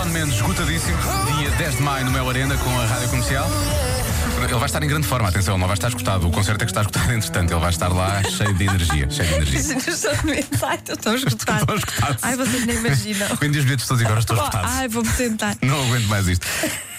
Shawn Mendes, esgotadíssimo. Dia 10 de maio no Mel Arena com a rádio comercial. Ele vai estar em grande forma, atenção, ele não vai estar escutado. O concerto é que está escutado, entretanto, ele vai estar lá cheio de energia. Cheio de energia. Ai, estou tão esgotado. Estou esgotado. Ai, vocês nem imaginam. Vendi os bilhetes todos e agora estou esgotado. Ai, vou-me sentar. Não aguento mais isto.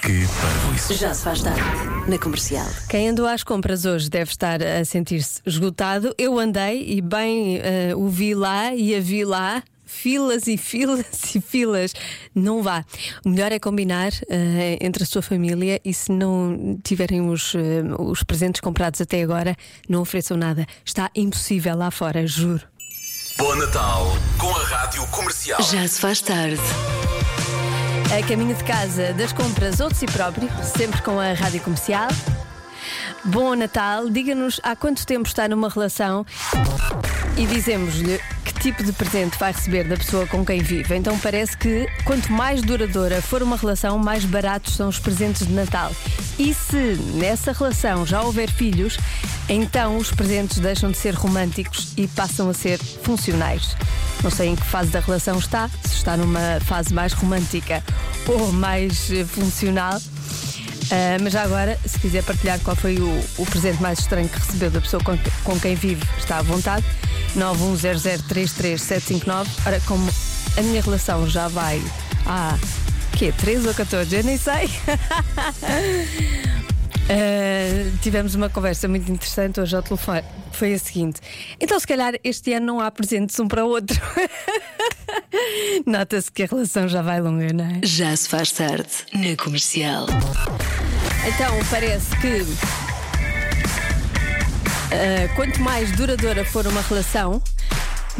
Que parvoíce. Já se faz tarde na comercial. Quem andou às compras hoje deve estar a sentir-se esgotado. Eu andei e bem eh, o vi lá e a vi lá. Filas e filas e filas. Não vá. O melhor é combinar eh, entre a sua família e se não tiverem os, eh, os presentes comprados até agora, não ofereçam nada. Está impossível lá fora, juro. Bom Natal com a Rádio Comercial. Já se faz tarde. A caminho de casa, das compras ou de si próprio, sempre com a rádio comercial. Bom Natal, diga-nos há quanto tempo está numa relação e dizemos-lhe que tipo de presente vai receber da pessoa com quem vive. Então parece que quanto mais duradoura for uma relação, mais baratos são os presentes de Natal. E se nessa relação já houver filhos, então os presentes deixam de ser românticos e passam a ser funcionais. Não sei em que fase da relação está, se está numa fase mais romântica ou mais eh, funcional. Ah, mas já agora, se quiser partilhar qual foi o, o presente mais estranho que recebeu da pessoa com, com quem vive, está à vontade. 910033759. Ora, como a minha relação já vai há quê? 13 ou 14? Eu nem sei. Ah, tivemos uma conversa muito interessante hoje ao telefone. Foi a seguinte: então, se calhar este ano não há presentes um para o outro. Nota-se que a relação já vai longa, não é? Já se faz tarde na comercial. Então, parece que ah, quanto mais duradoura for uma relação,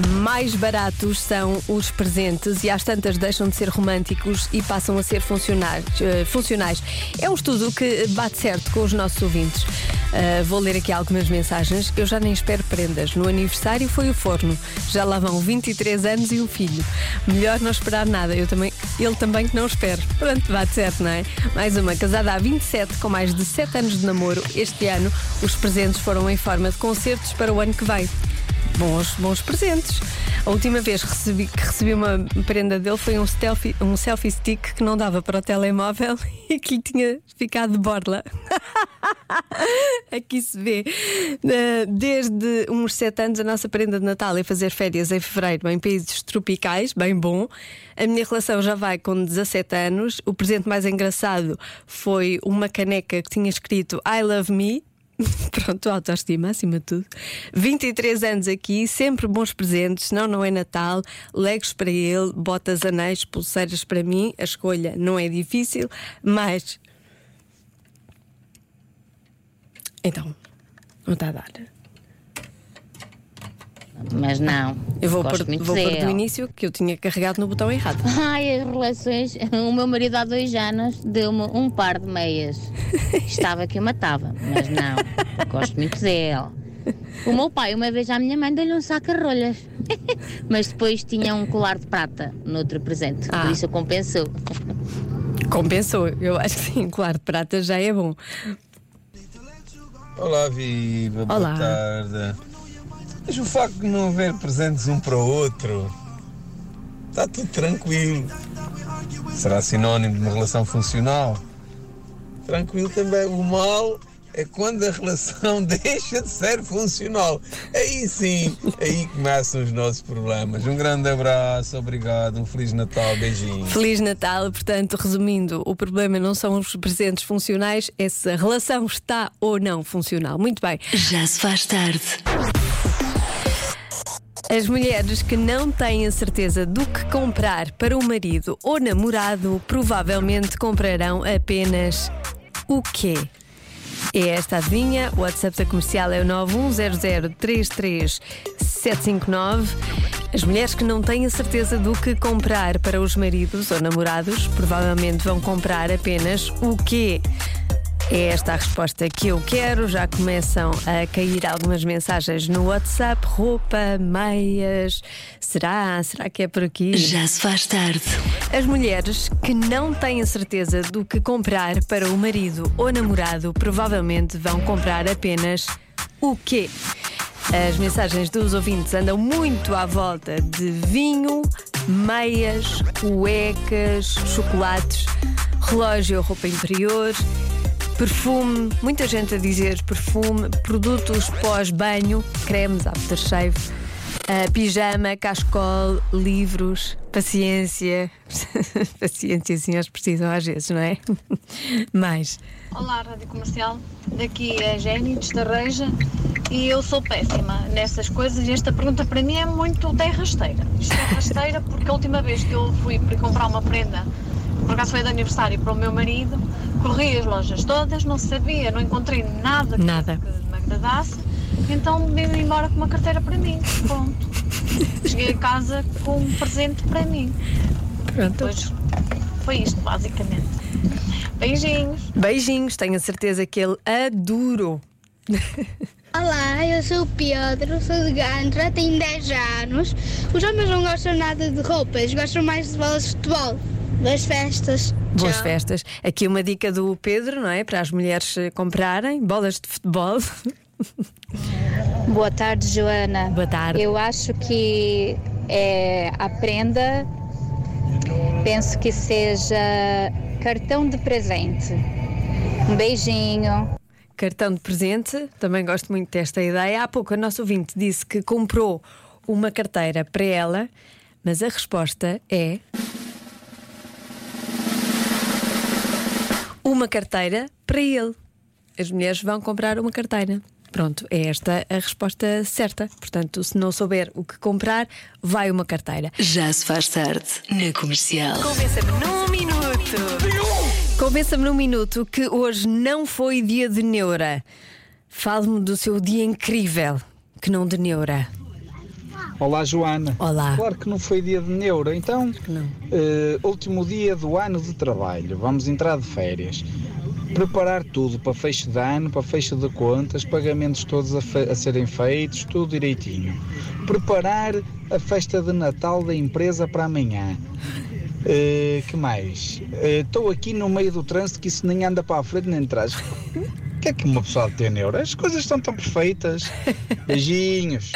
mais baratos são os presentes e às tantas deixam de ser românticos e passam a ser funcionais. eh, funcionais. É um estudo que bate certo com os nossos ouvintes. Ah, vou ler aqui algumas mensagens. Eu já nem espero prendas. No aniversário foi o forno. Já lá vão 23 anos e um filho. Melhor não esperar nada. Eu também, ele também que não espero. Pronto, bate certo, não é? Mais uma. Casada há 27, com mais de 7 anos de namoro. Este ano, os presentes foram em forma de concertos para o ano que vem bons, bons presentes. A última vez recebi, que recebi uma prenda dele foi um selfie, um selfie stick que não dava para o telemóvel e que lhe tinha ficado de borla. Aqui se vê. Desde uns 7 anos, a nossa prenda de Natal é fazer férias em fevereiro em países tropicais, bem bom. A minha relação já vai com 17 anos. O presente mais engraçado foi uma caneca que tinha escrito I love me. Pronto, autoestima acima de tudo. 23 anos aqui, sempre bons presentes. Não, não é Natal. Legos para ele, botas, anéis, pulseiras para mim. A escolha não é difícil, mas. Então, não está a dar. Mas não. Eu vou pôr, vou pôr do início que eu tinha carregado no botão errado. Ai, as relações. O meu marido há dois anos deu-me um par de meias. Estava que eu matava, mas não. Gosto muito dele. O meu pai, uma vez à minha mãe, deu-lhe um saco de rolhas. Mas depois tinha um colar de prata no outro presente. Ah. Por isso compensou. Compensou. Eu acho que sim, claro, de prata já é bom. Olá, Viva, boa Olá. tarde. Mas o facto de não haver presentes um para o outro, está tudo tranquilo. Será sinónimo de uma relação funcional? Tranquilo também. O mal é quando a relação deixa de ser funcional. Aí sim, aí começam os nossos problemas. Um grande abraço, obrigado, um Feliz Natal, beijinho. Feliz Natal, portanto, resumindo, o problema não são os presentes funcionais, é se a relação está ou não funcional. Muito bem. Já se faz tarde. As mulheres que não têm a certeza do que comprar para o marido ou namorado provavelmente comprarão apenas o quê? É esta adivinha. O WhatsApp da comercial é o 910033759. As mulheres que não têm a certeza do que comprar para os maridos ou namorados provavelmente vão comprar apenas o quê? É esta a resposta que eu quero. Já começam a cair algumas mensagens no WhatsApp: roupa, meias. Será? Será que é por aqui? Já se faz tarde. As mulheres que não têm certeza do que comprar para o marido ou namorado provavelmente vão comprar apenas o quê? As mensagens dos ouvintes andam muito à volta de vinho, meias, cuecas, chocolates, relógio, roupa interior, perfume, muita gente a dizer perfume, produtos pós-banho, cremes, aftershave, uh, pijama, cascol, livros, paciência. paciência, sim, eles precisam às vezes, não é? Mais. Olá, Rádio Comercial. Daqui é Jenny de Estarreja e eu sou péssima nessas coisas e esta pergunta para mim é muito terra rasteira. Isto é rasteira porque a última vez que eu fui para comprar uma prenda, por acaso foi de aniversário para o meu marido, corri as lojas todas, não sabia, não encontrei nada que, Nada. que me agradasse, então vim embora com uma carteira para mim. Pronto. Cheguei a casa com um presente para mim. Pronto. Pois foi isto, basicamente. Beijinhos. Beijinhos, tenho a certeza que ele adorou. Olá, eu sou o Pedro, sou de Gandra, tenho 10 anos. Os homens não gostam nada de roupas, gostam mais de bolas de futebol, das festas. Boas Tchau. festas. Aqui uma dica do Pedro, não é? Para as mulheres eh, comprarem bolas de futebol. Boa tarde, Joana. Boa tarde. Eu acho que é a prenda, penso que seja cartão de presente. Um beijinho. Cartão de presente, também gosto muito desta ideia. Há pouco a nossa ouvinte disse que comprou uma carteira para ela, mas a resposta é. Uma carteira para ele. As mulheres vão comprar uma carteira. Pronto, é esta a resposta certa. Portanto, se não souber o que comprar, vai uma carteira. Já se faz tarde na comercial. Convença-me num minuto. Convença-me num minuto que hoje não foi dia de neura. Fale-me do seu dia incrível, que não de neura. Olá, Joana. Olá. Claro que não foi dia de neuro, então, Não. eh, último dia do ano de trabalho, vamos entrar de férias. Preparar tudo para fecho de ano, para fecho de contas, pagamentos todos a, fe- a serem feitos, tudo direitinho. Preparar a festa de Natal da empresa para amanhã. Eh, que mais? Eh, Estou aqui no meio do trânsito que isso nem anda para a frente nem atrás. O que é que uma pessoa tem neuro? As coisas estão tão perfeitas. Beijinhos.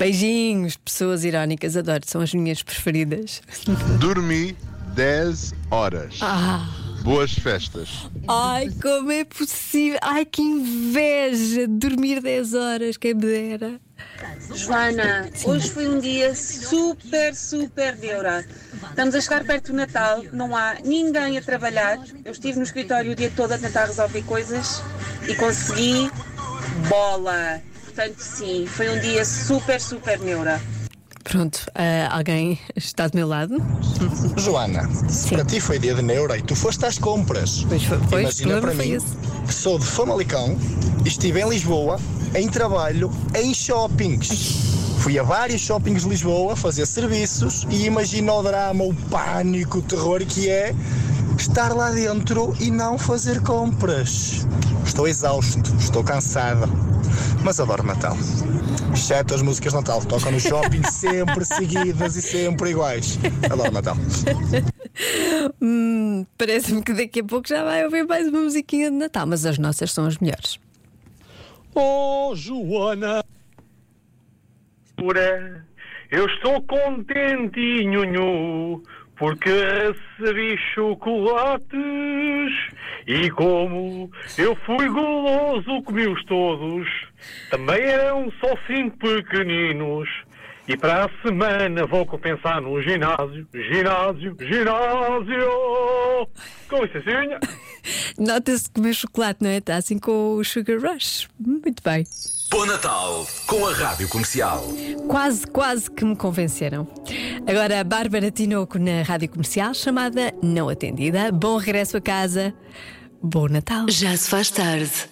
Beijinhos, pessoas irónicas, adoro, são as minhas preferidas. Dormi 10 horas. Boas festas. Ai, como é possível? Ai, que inveja! Dormir 10 horas, quem me dera. Joana, hoje foi um dia super, super neura. Estamos a chegar perto do Natal, não há ninguém a trabalhar. Eu estive no escritório o dia todo a tentar resolver coisas e consegui bola. Portanto, sim, foi um dia super, super neura. Pronto, ah, alguém está do meu lado? Joana, para ti foi dia de neura e tu foste às compras. Pois foi, pois, Imagina para mim, que sou de Famalicão e estive em Lisboa, em trabalho, em shoppings. Fui a vários shoppings de Lisboa fazer serviços e imagina o drama, o pânico, o terror que é estar lá dentro e não fazer compras. Estou exausto, estou cansado, mas adoro Natal. Exceto as músicas de Natal, tocam no shopping sempre seguidas e sempre iguais. Adoro Natal. Hum, Parece-me que daqui a pouco já vai ouvir mais uma musiquinha de Natal, mas as nossas são as melhores. Oh, Joana! Pura, eu estou contentinho, nhu, porque recebi chocolates e como eu fui goloso, comi-os todos. Também eram só cinco pequeninos. E para a semana vou compensar no ginásio, ginásio, ginásio. Com licencinha. Nota-se que comer chocolate, não é? Está assim com o Sugar Rush. Muito bem. Bom Natal com a Rádio Comercial. Quase, quase que me convenceram. Agora a Bárbara Tinoco na rádio comercial, chamada Não Atendida. Bom regresso a casa. Bom Natal. Já se faz tarde